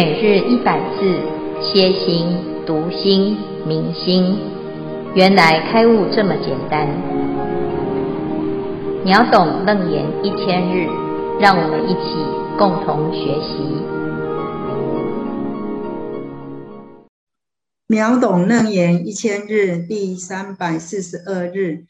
每日一百字，歇心、读心、明心，原来开悟这么简单。秒懂楞严一千日，让我们一起共同学习。秒懂楞严一千日第三百四十二日。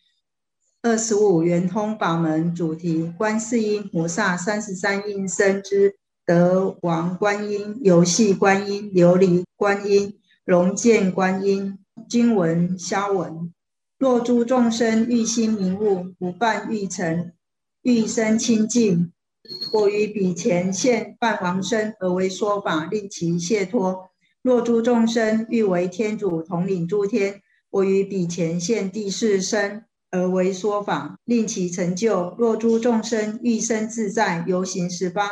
二十五圆通法门主题：观世音菩萨三十三应身之德王观音、游戏观音、琉璃观音、龙见观音。经文消文：若诸众生欲心明悟，不犯欲尘，欲生清净，我于彼前现梵王身而为说法，令其解脱。若诸众生欲为天主统领诸天，我于彼前现第四身。而为说法，令其成就。若诸众生欲生自在，游行十方，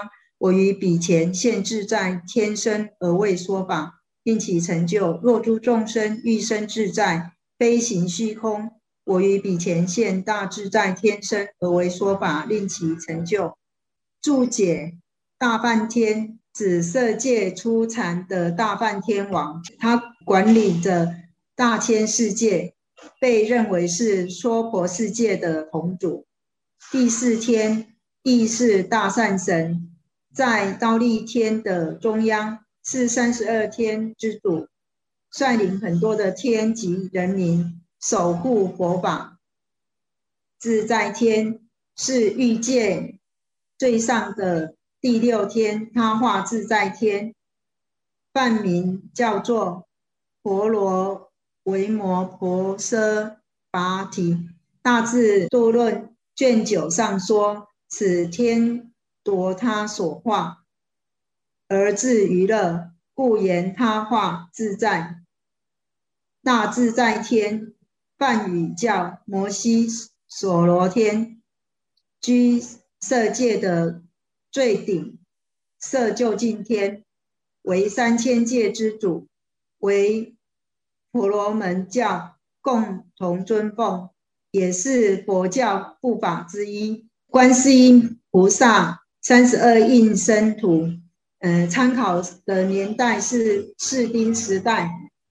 我于彼前现自在天身而为说法，令其成就。若诸众生欲生自在，飞行虚空，我于彼前现大自在天身而为说法，令其成就。注解：大梵天紫色界初禅的大梵天王，他管理着大千世界。被认为是娑婆世界的同主。第四天亦是大善神，在忉利天的中央，是三十二天之主，率领很多的天及人民守护佛法。自在天是欲界最上的第六天，他化自在天，梵名叫做婆罗。维摩婆舍跋提大智度论卷九上说：此天夺他所化，而自娱乐，故言他化自在。大自在天，梵语叫摩醯首罗天，居色界的最顶，色究竟天，为三千界之主，为。婆罗门教共同尊奉，也是佛教护法之一。观世音菩萨三十二应身图，呃，参考的年代是室町时代，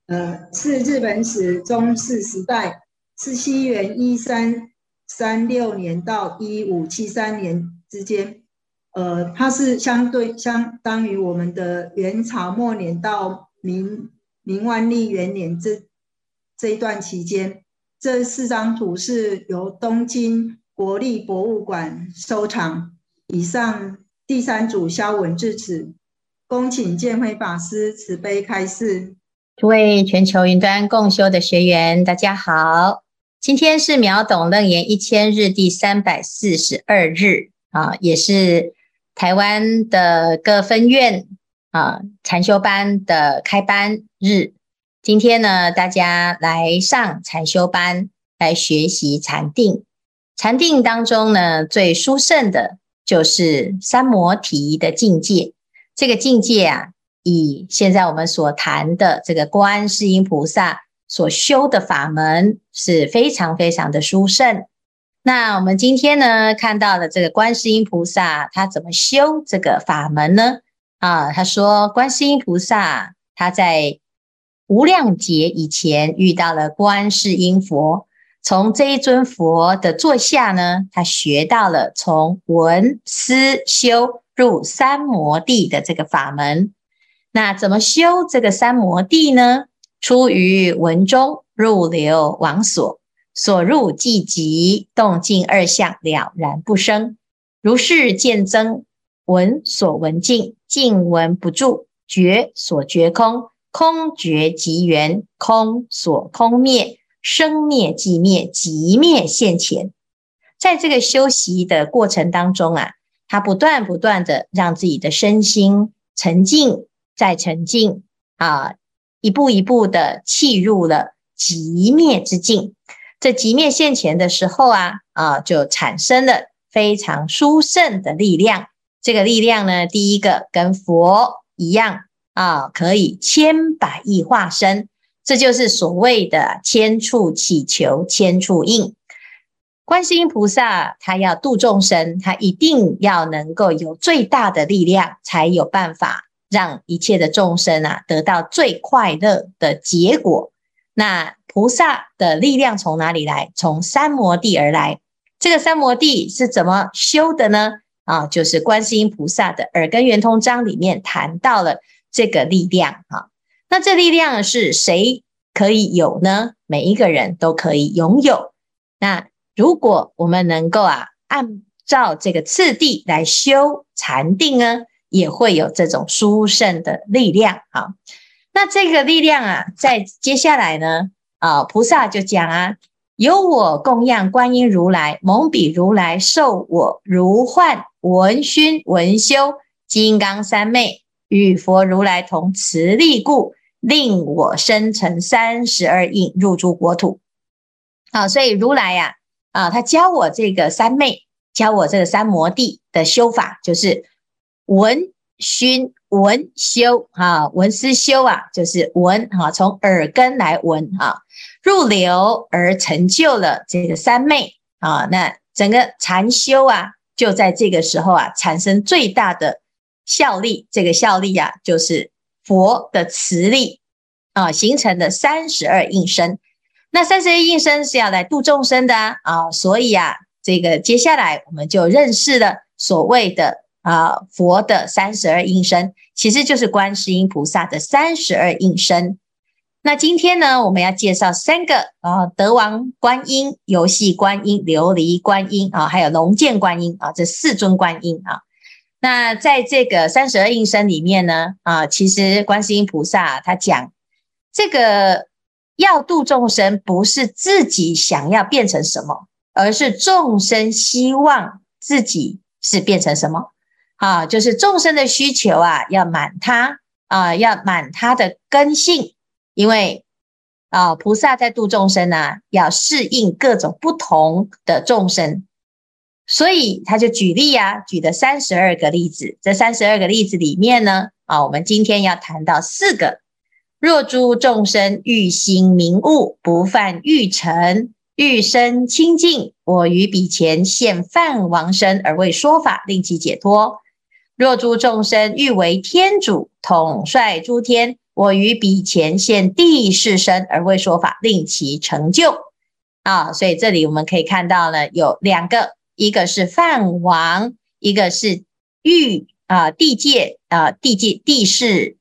呃，是日本史中世时代，是西元一三三六年到一五七三年之间，呃，它是相对相当于我们的元朝末年到明。明万历元年这这一段期间，这四张图是由东京国立博物馆收藏。以上第三组消文至此，恭请建辉法师慈悲开示。诸位全球云端共修的学员，大家好，今天是秒懂楞严一千日第三百四十二日啊，也是台湾的各分院。啊，禅修班的开班日，今天呢，大家来上禅修班来学习禅定。禅定当中呢，最殊胜的就是三摩提的境界。这个境界啊，以现在我们所谈的这个观世音菩萨所修的法门是非常非常的殊胜。那我们今天呢，看到的这个观世音菩萨，他怎么修这个法门呢？啊，他说，观世音菩萨他在无量劫以前遇到了观世音佛，从这一尊佛的座下呢，他学到了从闻思修入三摩地的这个法门。那怎么修这个三摩地呢？出于文中，入流往所，所入寂寂，动静二相了然不生，如是见增。闻所闻尽，尽闻不住；觉所觉空，空觉即圆，空所空灭，生灭即灭，即灭现前。在这个修习的过程当中啊，他不断不断的让自己的身心沉静，再沉静啊，一步一步的契入了即灭之境。这即灭现前的时候啊，啊，就产生了非常殊胜的力量。这个力量呢，第一个跟佛一样啊，可以千百亿化身，这就是所谓的千处祈求千处应。观世音菩萨他要度众生，他一定要能够有最大的力量，才有办法让一切的众生啊得到最快乐的结果。那菩萨的力量从哪里来？从三摩地而来。这个三摩地是怎么修的呢？啊，就是观世音菩萨的《耳根圆通章》里面谈到了这个力量。哈，那这力量是谁可以有呢？每一个人都可以拥有。那如果我们能够啊，按照这个次第来修禅定呢，也会有这种殊胜的力量。啊，那这个力量啊，在接下来呢，啊，菩萨就讲啊，由我供养观音如来，蒙彼如来受我如幻闻熏闻修金刚三昧，与佛如来同慈力故，令我生成三十二应入诸国土。啊，所以如来呀，啊，他教我这个三昧，教我这个三摩地的修法，就是闻熏闻修啊，闻思修啊，就是闻哈，从耳根来闻哈，入流而成就了这个三昧啊，那整个禅修啊，就在这个时候啊，产生最大的效力。这个效力啊，就是佛的慈力啊，形成的三十二应身。那三十二应身是要来度众生的啊，所以啊，这个接下来我们就认识了所谓的啊佛的三十二应身，其实就是观世音菩萨的三十二应身。那今天呢，我们要介绍三个啊，德王观音、游戏观音、琉璃观音啊，还有龙见观音啊，这四尊观音啊。那在这个三十二应身里面呢，啊，其实观世音菩萨他讲这个。要度众生，不是自己想要变成什么，而是众生希望自己是变成什么。啊，就是众生的需求啊，要满他啊，要满他的根性。因为啊，菩萨在度众生呢、要适应各种不同的众生，所以他就举例呀、啊，举的三十二个例子。这三十二个例子里面呢，啊，我们今天要谈到四个。若诸众生欲心明悟，不犯欲尘，欲身清净，我于彼前现犯王身而为说法，令其解脱。若诸众生欲为天主，统帅诸天，我于彼前现帝释身而为说法，令其成就。啊，所以这里我们可以看到呢，有两个，一个是梵王，一个是欲啊地界啊地界地势。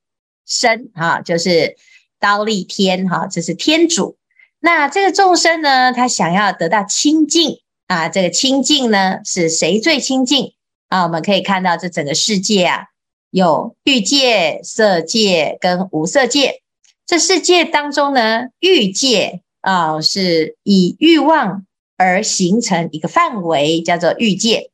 身哈，就是刀立天哈，这是天主。那这个众生呢，他想要得到清净啊，这个清净呢，是谁最清净啊？我们可以看到这整个世界啊，有欲界、色界跟无色界。这世界当中呢，欲界啊，是以欲望而形成一个范围，叫做欲界。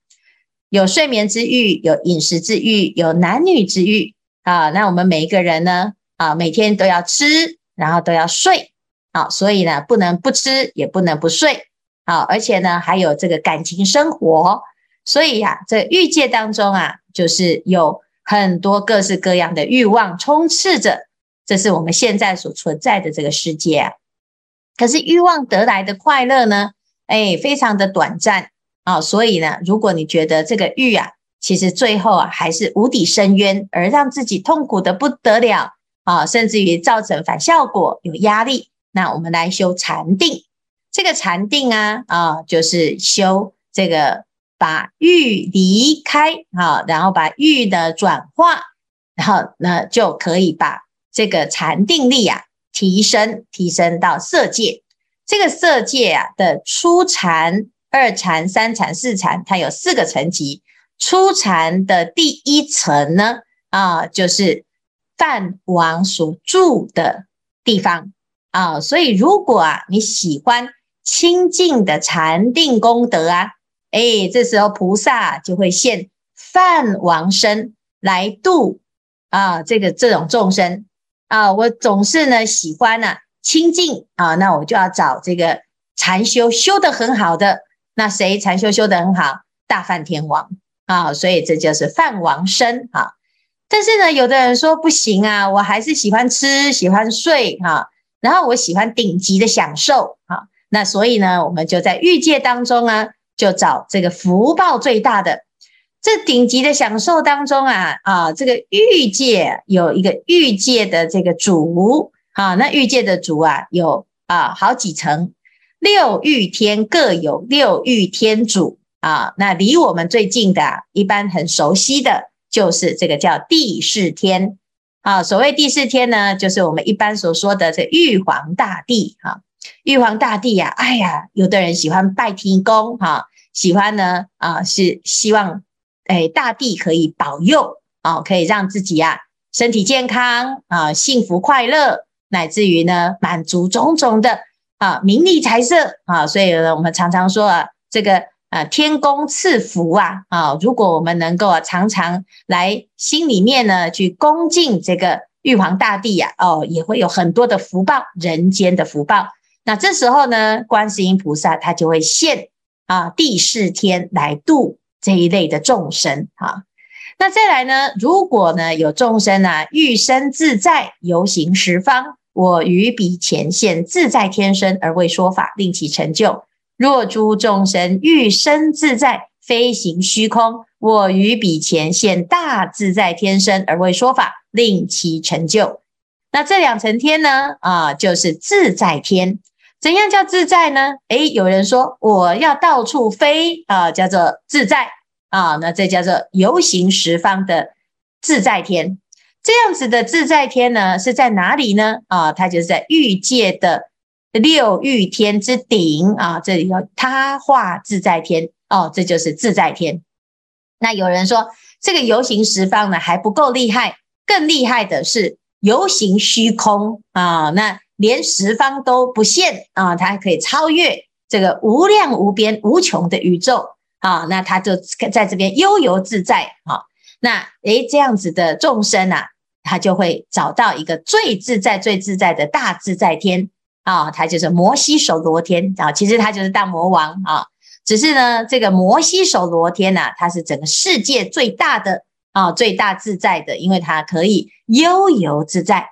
有睡眠之欲，有饮食之欲，有男女之欲。啊，那我们每一个人呢，啊，每天都要吃，然后都要睡，啊，所以呢，不能不吃，也不能不睡，啊，而且呢，还有这个感情生活，所以呀，这欲界当中啊，就是有很多各式各样的欲望充斥着，这是我们现在所存在的这个世界。可是欲望得来的快乐呢，哎，非常的短暂啊，所以呢，如果你觉得这个欲啊，其实最后啊，还是无底深渊，而让自己痛苦的不得了啊，甚至于造成反效果，有压力。那我们来修禅定，这个禅定啊啊，就是修这个把欲离开啊，然后把欲的转化，然后呢就可以把这个禅定力啊提升，提升到色界。这个色界啊的初禅、二禅、三禅、四禅，它有四个层级。初禅的第一层呢，啊，就是梵王所住的地方啊，所以如果啊你喜欢清净的禅定功德啊，哎，这时候菩萨就会现梵王身来度啊，这个这种众生啊，我总是呢喜欢呢、啊、清净啊，那我就要找这个禅修修得很好的，那谁禅修修得很好？大梵天王。啊，所以这就是梵王身啊。但是呢，有的人说不行啊，我还是喜欢吃，喜欢睡哈。然后我喜欢顶级的享受啊。那所以呢，我们就在欲界当中啊，就找这个福报最大的。这顶级的享受当中啊啊，这个欲界有一个欲界的这个主啊，那欲界的主啊有啊好几层，六欲天各有六欲天主啊。那离我们最近的，一般很熟悉的，就是这个叫帝释天啊。所谓帝释天呢，就是我们一般所说的这玉皇大帝哈。玉皇大帝呀，哎呀，有的人喜欢拜天公哈，喜欢呢啊，是希望。哎，大地可以保佑啊，可以让自己呀、啊、身体健康啊，幸福快乐，乃至于呢满足种种的啊名利财色啊。所以呢，我们常常说啊，这个啊天公赐福啊啊，如果我们能够啊常常来心里面呢去恭敬这个玉皇大帝呀、啊，哦，也会有很多的福报，人间的福报。那这时候呢，观世音菩萨他就会现啊帝释天来度。这一类的众生啊，那再来呢？如果呢有众生啊，欲生自在，游行十方，我于彼前现自在天身而为说法，令其成就。若诸众生欲生自在，飞行虚空，我于彼前现大自在天身而为说法，令其成就。那这两层天呢？啊，就是自在天。怎样叫自在呢？诶，有人说我要到处飞啊，叫做自在啊，那这叫做游行十方的自在天。这样子的自在天呢，是在哪里呢？啊，它就是在欲界的六欲天之顶啊，这里有他化自在天哦，这就是自在天。那有人说这个游行十方呢还不够厉害，更厉害的是游行虚空啊，那。连十方都不限啊，它还可以超越这个无量无边无穷的宇宙啊，那它就在这边悠游自在啊。那诶，这样子的众生啊，他就会找到一个最自在、最自在的大自在天啊，他就是摩西首罗天啊。其实他就是大魔王啊，只是呢，这个摩西首罗天呐，它是整个世界最大的啊，最大自在的，因为它可以悠游自在。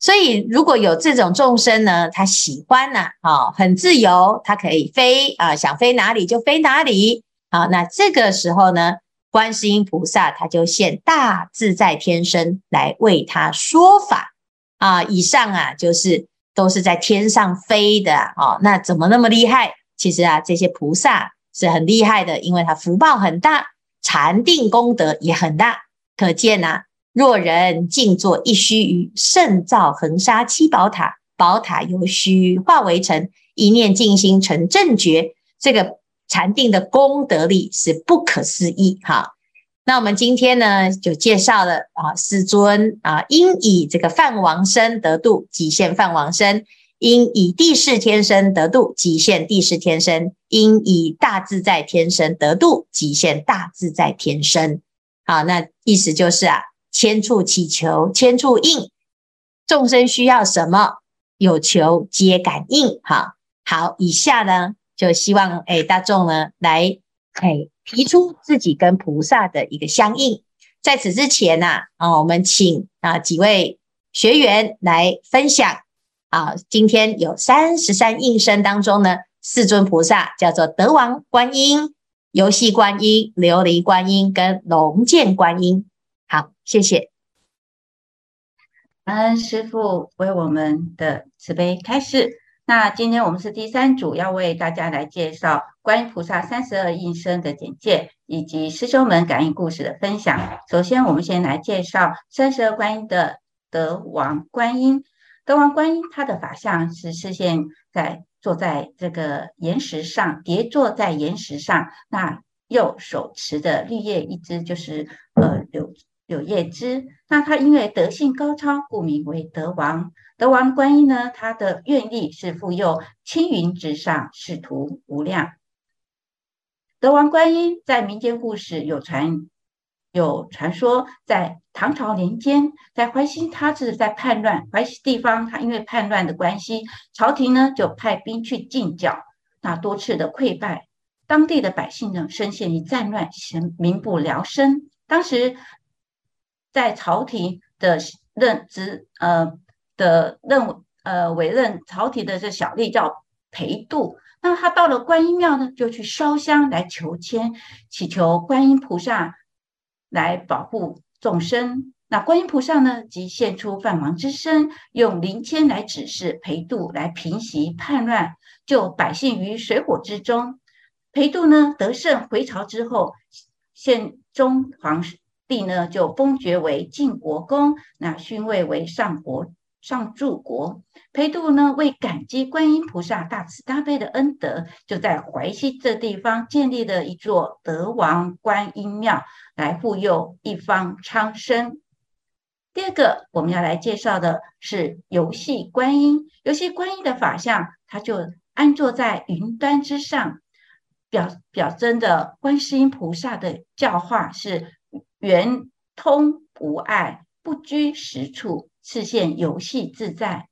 所以，如果有这种众生呢，他喜欢呢，啊，很自由，他可以飞啊，想飞哪里就飞哪里，好，那这个时候呢，观世音菩萨他就现大自在天身来为他说法啊。以上啊，就是都是在天上飞的啊，那怎么那么厉害？其实啊，这些菩萨是很厉害的，因为他福报很大，禅定功德也很大，可见呐。若人静坐一须臾，胜造恒沙七宝塔。宝塔由虚化为尘，一念静心成正觉。这个禅定的功德力是不可思议哈。那我们今天呢，就介绍了啊，世尊啊，应以这个梵王身得度，极限梵王身；应以帝释天身得度，极限帝释天身；应以大自在天身得度，极限大自在天身。好，那意思就是啊。千处祈求，千处应。众生需要什么，有求皆感应。哈，好，以下呢，就希望哎大众呢来哎提出自己跟菩萨的一个相应。在此之前呢，啊，我们请啊几位学员来分享。啊，今天有三十三应身当中呢，四尊菩萨叫做德王观音、游戏观音、琉璃观音跟龙见观音。好，谢谢。感恩师父为我们的慈悲开示。那今天我们是第三组，要为大家来介绍观音菩萨三十二应身的简介，以及师兄们感应故事的分享。首先，我们先来介绍三十二观音的德王观音。德王观音他的法相是示现在坐在这个岩石上，叠坐在岩石上，那右手持的绿叶一支，就是呃柳。柳叶枝，那他因为德性高超，故名为德王。德王观音呢，他的愿力是复佑青云直上，使徒无量。德王观音在民间故事有传，有传说，在唐朝年间，在淮西他是在叛乱，淮西地方他因为叛乱的关系，朝廷呢就派兵去进剿，那多次的溃败，当地的百姓呢深陷于战乱，民民不聊生。当时。在朝廷的任职，呃的任，呃委任朝廷的这小吏叫裴度，那他到了观音庙呢，就去烧香来求签，祈求观音菩萨来保护众生。那观音菩萨呢，即现出梵王之身，用灵签来指示裴度来平息叛乱，救百姓于水火之中。裴度呢得胜回朝之后，宪宗皇帝呢就封爵为晋国公，那勋位为上国上柱国。裴度呢为感激观音菩萨大慈大悲的恩德，就在淮西这地方建立了一座德王观音庙，来护佑一方苍生。第二个我们要来介绍的是游戏观音。游戏观音的法相，它就安坐在云端之上。表表征的观世音菩萨的教化是圆通无碍，不拘实处，示现游戏自在。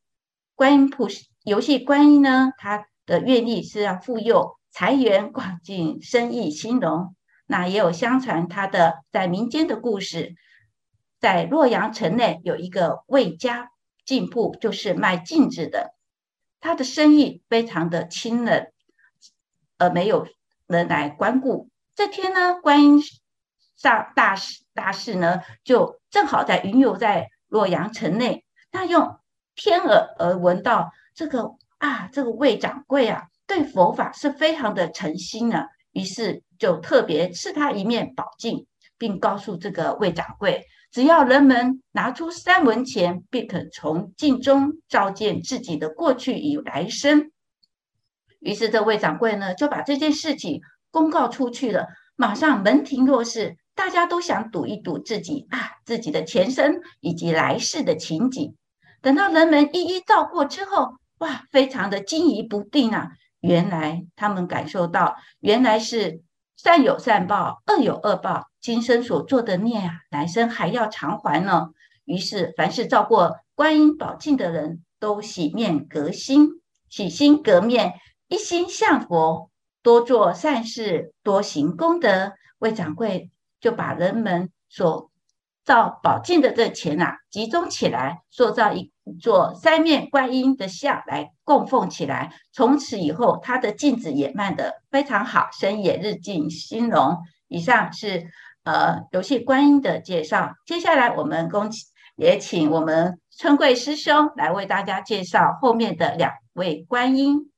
观音菩萨游戏观音呢，它的愿力是要护佑财源广进，生意兴隆。那也有相传他的在民间的故事，在洛阳城内有一个魏家镜铺，就是卖镜子的，他的生意非常的清冷，而没有。人来光顾，这天呢，观音上大士大士呢，就正好在云游在洛阳城内。他用天耳而闻到这个啊，这个魏掌柜啊，对佛法是非常的诚心呢，于是就特别赐他一面宝镜，并告诉这个魏掌柜，只要人们拿出三文钱，便可从镜中照见自己的过去与来生。于是这魏掌柜呢，就把这件事情公告出去了。马上门庭若市，大家都想赌一赌自己啊，自己的前生以及来世的情景。等到人们一一照过之后，哇，非常的惊疑不定啊！原来他们感受到，原来是善有善报，恶有恶报。今生所做的孽啊，来生还要偿还呢。于是，凡是照过观音宝镜的人都洗面革心，洗心革面。一心向佛，多做善事，多行功德。魏掌柜就把人们所造宝镜的这钱啊，集中起来，塑造一座三面观音的像来供奉起来。从此以后，他的镜子也卖得非常好，生意也日进兴隆。以上是呃游戏观音的介绍。接下来，我们恭请也请我们春贵师兄来为大家介绍后面的两位观音。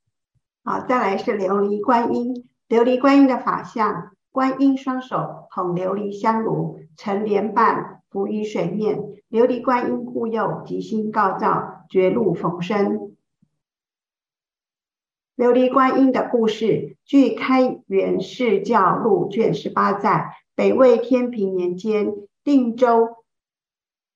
好，再来是琉璃观音。琉璃观音的法相，观音双手捧琉璃香炉，成莲瓣浮于水面。琉璃观音护佑，吉星高照，绝路逢生。琉璃观音的故事，据《开元释教录》卷十八载，北魏天平年间，定州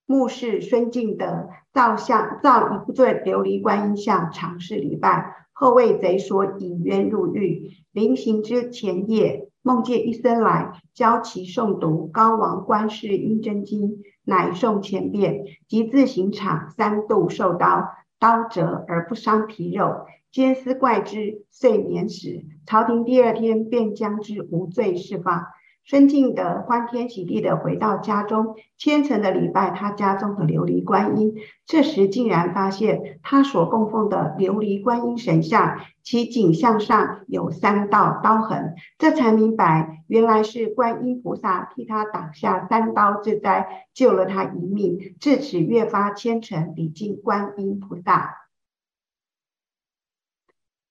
牧氏孙敬德造像造一尊琉璃观音像，尝试礼拜。后为贼所引冤入狱，临行之前夜，梦见一僧来教其诵读《高王观世音真经》，乃诵千遍，即自刑场三度受刀，刀折而不伤皮肉，监司怪之，遂免死。朝廷第二天便将之无罪释放。孙敬德欢天喜地的回到家中，虔诚地礼拜他家中的琉璃观音。这时竟然发现他所供奉的琉璃观音神像，其颈项上有三道刀痕。这才明白，原来是观音菩萨替他挡下三刀之灾，救了他一命。自此越发虔诚礼敬观音菩萨。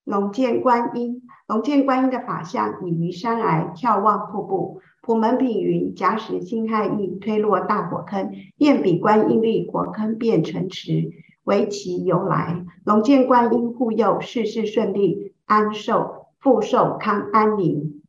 龙见观音，龙见观音的法相，隐于山崖，眺望瀑布。普门品云：假使辛亥印推落大火坑，念彼观音力，火坑便成池。为其由来，龙见观音护佑，事事顺利，安寿福寿康安宁。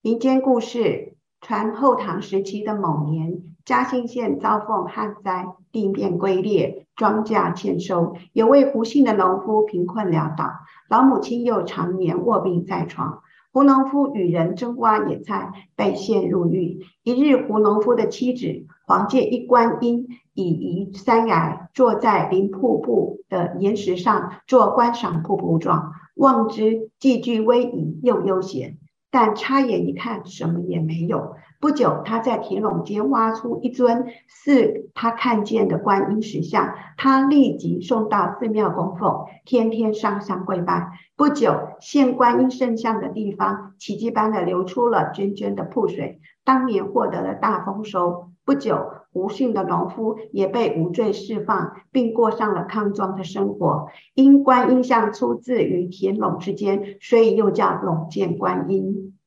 民间故事：传后唐时期的某年，嘉兴县遭逢旱灾，地面龟裂，庄稼欠收。有位胡姓的农夫贫困潦倒，老母亲又常年卧病在床。胡农夫与人争挖野菜，被陷入狱。一日，胡农夫的妻子黄介一观音已移山崖，坐在临瀑布的岩石上做观赏瀑布状，望之既具威仪又悠闲。但插眼一看，什么也没有。不久，他在田垄间挖出一尊是他看见的观音石像，他立即送到寺庙供奉，天天上香跪拜。不久，现观音圣像的地方奇迹般的流出了涓涓的瀑水，当年获得了大丰收。不久，无姓的农夫也被无罪释放，并过上了康庄的生活。因观音像出自于田垄之间，所以又叫珑见观音。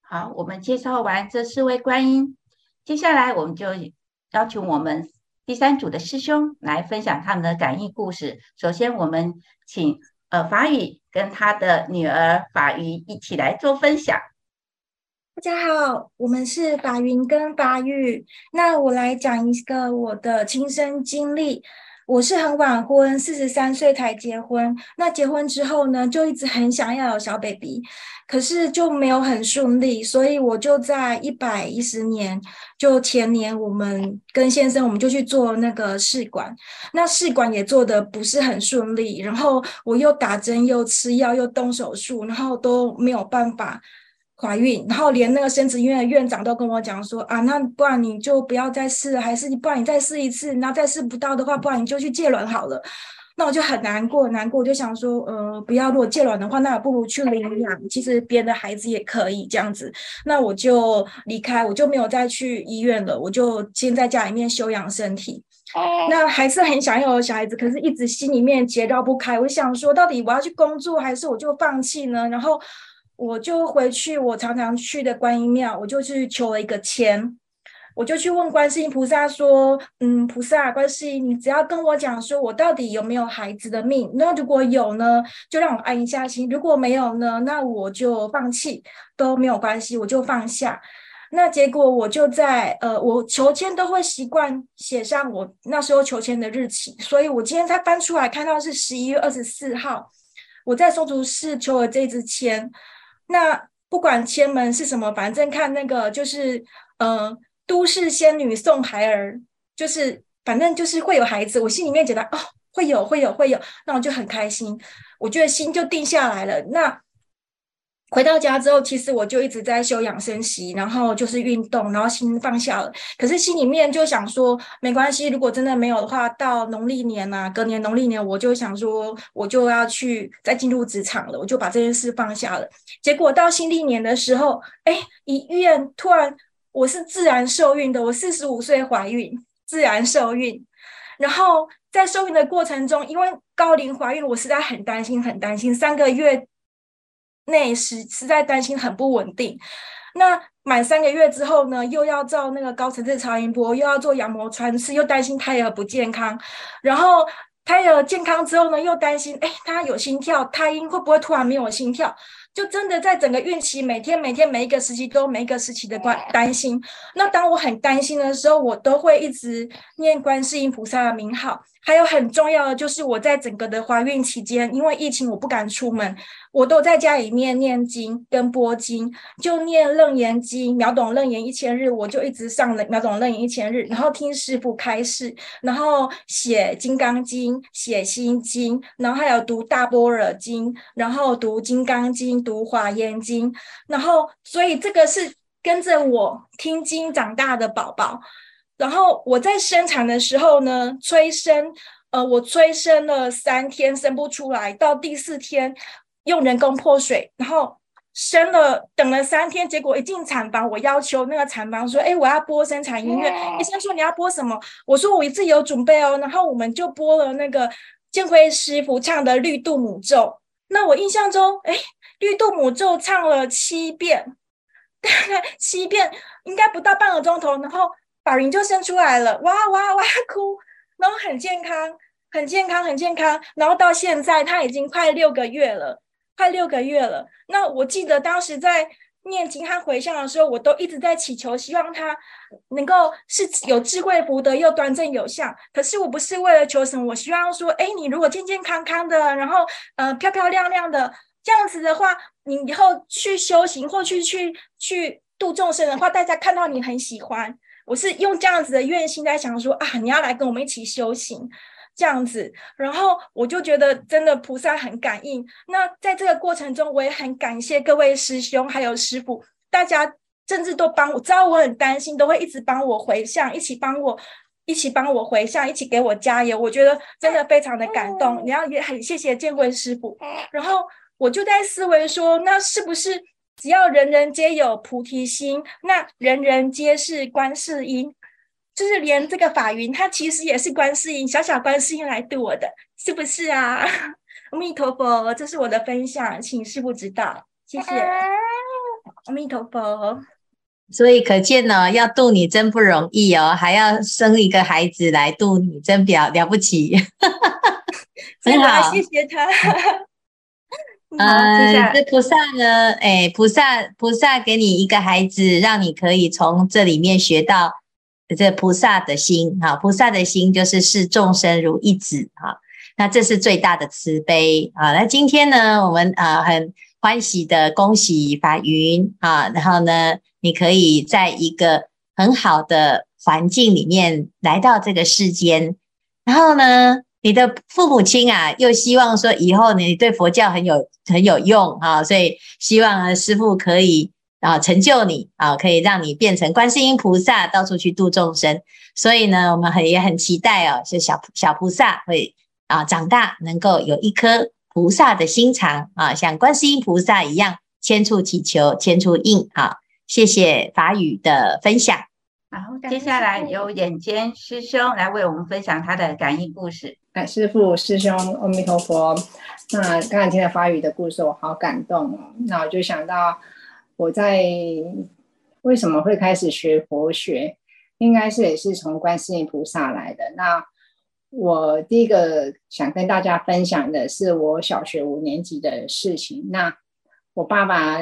好，我们介绍完这四位观音，接下来我们就邀请我们第三组的师兄来分享他们的感应故事。首先，我们请呃法语跟他的女儿法云一起来做分享。大家好，我们是法云跟法玉。那我来讲一个我的亲身经历。我是很晚婚，四十三岁才结婚。那结婚之后呢，就一直很想要有小 baby，可是就没有很顺利，所以我就在一百一十年，就前年，我们跟先生我们就去做那个试管，那试管也做得不是很顺利，然后我又打针又吃药又动手术，然后都没有办法。怀孕，然后连那个生殖医院的院长都跟我讲说啊，那不然你就不要再试了，还是你不然你再试一次，那再试不到的话，不然你就去借卵好了。那我就很难过，难过，我就想说，呃，不要，如果借卵的话，那我不如去领养，其实别人的孩子也可以这样子。那我就离开，我就没有再去医院了，我就先在家里面休养身体。那还是很想要有小孩子，可是一直心里面结绕不开。我想说，到底我要去工作，还是我就放弃呢？然后。我就回去，我常常去的观音庙，我就去求了一个签，我就去问观世音菩萨说：“嗯，菩萨，观世音，你只要跟我讲说我到底有没有孩子的命，那如果有呢，就让我安一下心；如果没有呢，那我就放弃，都没有关系，我就放下。那结果我就在呃，我求签都会习惯写上我那时候求签的日期，所以我今天才翻出来看到是十一月二十四号，我在松竹寺求了这支签。那不管千门是什么，反正看那个就是，呃，都市仙女送孩儿，就是反正就是会有孩子，我心里面觉得哦，会有会有会有，那我就很开心，我觉得心就定下来了。那。回到家之后，其实我就一直在休养生息，然后就是运动，然后心放下了。可是心里面就想说，没关系，如果真的没有的话，到农历年呐、隔年农历年，我就想说，我就要去再进入职场了，我就把这件事放下了。结果到新历年的时候，哎，一院突然我是自然受孕的，我四十五岁怀孕，自然受孕。然后在受孕的过程中，因为高龄怀孕，我实在很担心，很担心，三个月。内是实在担心很不稳定，那满三个月之后呢，又要照那个高层次超音波，又要做羊膜穿刺，又担心胎儿不健康，然后胎儿健康之后呢，又担心，哎，他有心跳，胎音会不会突然没有心跳？就真的在整个孕期，每天每天每一个时期都每一个时期的关担心。那当我很担心的时候，我都会一直念观世音菩萨的名号。还有很重要的就是我在整个的怀孕期间，因为疫情我不敢出门，我都在家里面念经跟播经，就念楞严经，秒懂楞严一千日，我就一直上了秒懂楞严一千日，然后听师父开示，然后写金刚经，写心经，然后还有读大般若经，然后读金刚经。读华严经，然后所以这个是跟着我听经长大的宝宝。然后我在生产的时候呢，催生，呃，我催生了三天生不出来，到第四天用人工破水，然后生了，等了三天，结果一进产房，我要求那个产房说：“哎，我要播生产音乐。”医生说：“你要播什么？”我说：“我自己有准备哦。”然后我们就播了那个建辉师傅唱的《绿度母咒》。那我印象中，哎。绿度母咒唱了七遍，大 概七遍，应该不到半个钟头，然后宝云就生出来了，哇哇哇哭，然后很健康，很健康，很健康，然后到现在他已经快六个月了，快六个月了。那我记得当时在念经和回向的时候，我都一直在祈求，希望他能够是有智慧福德又端正有相。可是我不是为了求什么，我希望说，哎，你如果健健康康的，然后呃漂漂亮亮的。这样子的话，你以后去修行或去去去度众生的话，大家看到你很喜欢。我是用这样子的愿心在想说啊，你要来跟我们一起修行。这样子。然后我就觉得真的菩萨很感应。那在这个过程中，我也很感谢各位师兄还有师傅，大家甚至都帮我，知道我很担心，都会一直帮我回向，一起帮我。一起帮我回向，一起给我加油，我觉得真的非常的感动。你要也很谢谢建辉师傅。然后我就在思维说，那是不是只要人人皆有菩提心，那人人皆是观世音？就是连这个法云，它其实也是观世音，小小观世音来度我的，是不是啊？阿弥陀佛，这是我的分享，请师父指导，谢谢。阿弥陀佛。所以可见呢，要度你真不容易哦，还要生一个孩子来度你，真表了不起，很好，谢谢他。呃，这菩萨呢，哎，菩萨菩萨给你一个孩子，让你可以从这里面学到这菩萨的心哈，菩萨的心就是视众生如一子哈，那这是最大的慈悲啊。那今天呢，我们啊很欢喜的恭喜法云啊，然后呢。你可以在一个很好的环境里面来到这个世间，然后呢，你的父母亲啊，又希望说以后你对佛教很有很有用啊，所以希望师父可以啊成就你啊，可以让你变成观世音菩萨，到处去度众生。所以呢，我们很也很期待哦，是小小菩萨会啊长大，能够有一颗菩萨的心肠啊，像观世音菩萨一样，千处祈求千处应啊。谢谢法语的分享。好，接下来由眼尖师兄来为我们分享他的感应故事。哎，师父、师兄，阿弥陀佛。那刚才听了法语的故事，我好感动哦。那我就想到，我在为什么会开始学佛学，应该是也是从观世音菩萨来的。那我第一个想跟大家分享的是我小学五年级的事情。那我爸爸。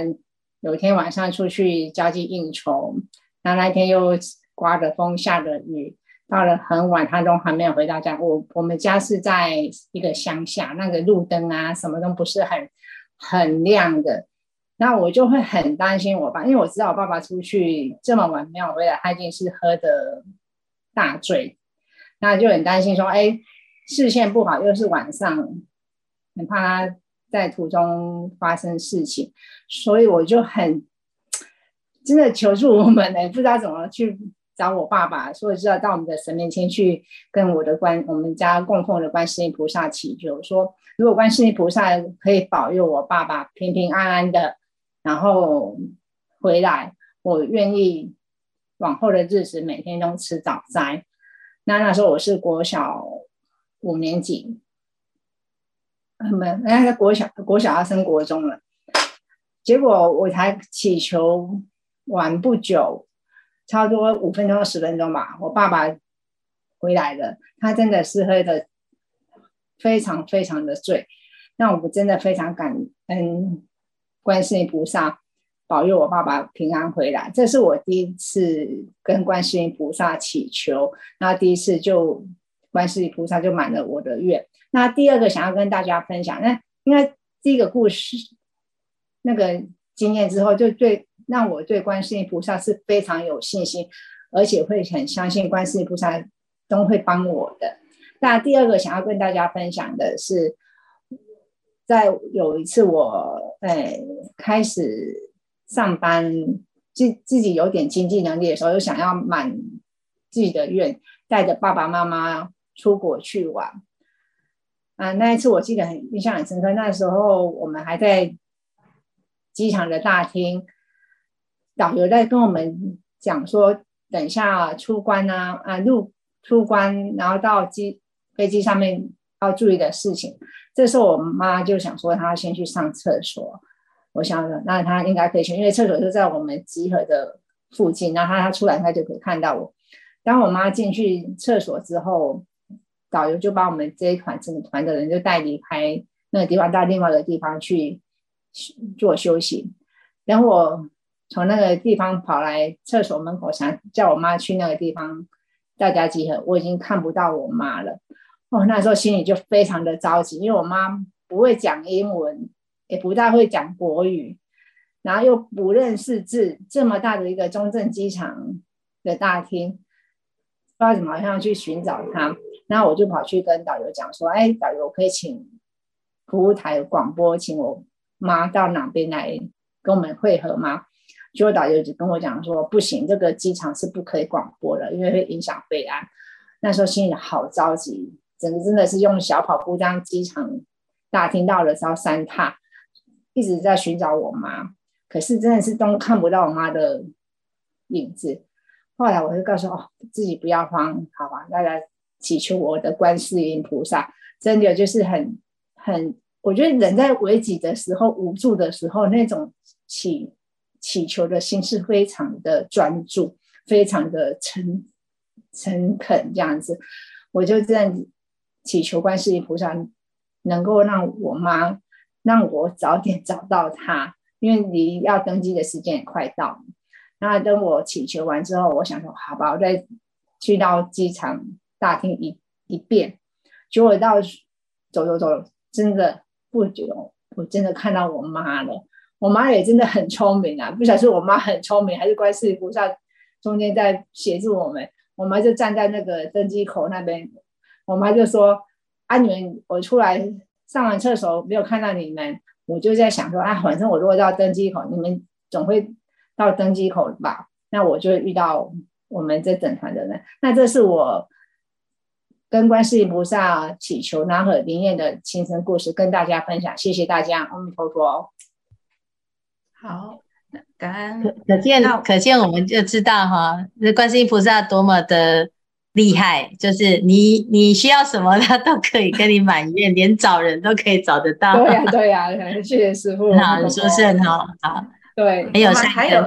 有一天晚上出去交际应酬，那那天又刮着风，下着雨，到了很晚，他都还没有回到家。我我们家是在一个乡下，那个路灯啊什么都不是很很亮的。那我就会很担心我爸，因为我知道我爸爸出去这么晚没有回来，他一定是喝的大醉，那就很担心说，哎，视线不好，又是晚上，很怕他。在途中发生事情，所以我就很真的求助我们呢，不知道怎么去找我爸爸，所以知道到我们的神面前去跟我的观我们家供奉的观世音菩萨祈求，说如果观世音菩萨可以保佑我爸爸平平安安的，然后回来，我愿意往后的日子每天都吃早斋。那那时候我是国小五年级。他们人家在国小，国小要升国中了，结果我才祈求完不久，差不多五分钟到十分钟吧，我爸爸回来了。他真的是喝的非常非常的醉，那我们真的非常感恩观世音菩萨保佑我爸爸平安回来。这是我第一次跟观世音菩萨祈求，那第一次就观世音菩萨就满了我的愿。那第二个想要跟大家分享，那因为第一个故事那个经验之后，就对让我对观世音菩萨是非常有信心，而且会很相信观世音菩萨都会帮我的。那第二个想要跟大家分享的是，在有一次我哎开始上班，自自己有点经济能力的时候，又想要满自己的愿，带着爸爸妈妈出国去玩。啊，那一次我记得很印象很深刻。那时候我们还在机场的大厅，导游在跟我们讲说，等一下出关啊，啊入出关，然后到机飞机上面要注意的事情。这时候我妈就想说，她先去上厕所。我想说，那她应该可以去，因为厕所就在我们集合的附近。然后她出来，她就可以看到我。当我妈进去厕所之后，导游就把我们这一团整个团的人就带离开那个地方，到另外一个地方去做休息。等我从那个地方跑来厕所门口，想叫我妈去那个地方大家集合，我已经看不到我妈了。哦，那时候心里就非常的着急，因为我妈不会讲英文，也不大会讲国语，然后又不认识字，这么大的一个中正机场的大厅，不知道怎么样去寻找她。那我就跑去跟导游讲说，哎，导游可以请服务台广播，请我妈到哪边来跟我们会合吗？结果导游就跟我讲说，不行，这个机场是不可以广播的，因为会影响备案。那时候心里好着急，整个真的是用小跑步将机场大厅到了三三踏，一直在寻找我妈，可是真的是都看不到我妈的影子。后来我就告诉哦，自己不要慌，好吧，大家祈求我的观世音菩萨，真的就是很很，我觉得人在危急的时候、无助的时候，那种祈祈求的心是非常的专注，非常的诚诚恳这样子。我就这样子祈求观世音菩萨能够让我妈，让我早点找到她，因为离要登机的时间也快到了。那等我祈求完之后，我想说，好吧，我再去到机场大厅一一遍。结果到走走走，真的不久，我真的看到我妈了。我妈也真的很聪明啊，不晓得是我妈很聪明，还是观世音菩萨中间在协助我们。我妈就站在那个登机口那边，我妈就说：“啊，你们，我出来上完厕所没有看到你们，我就在想说，啊，反正我如果到登机口，你们总会。”到登机口吧，那我就遇到我们这整团的人。那这是我跟观世音菩萨祈求南无灵验的亲身故事，跟大家分享。谢谢大家，阿弥陀佛。好，感恩。可可见，可见我们就知道哈，这观世音菩萨多么的厉害，就是你你需要什么，他都可以跟你满愿，连找人都可以找得到。对呀、啊，对呀、啊，谢谢师傅。好，你说是很好，好。对，还有还有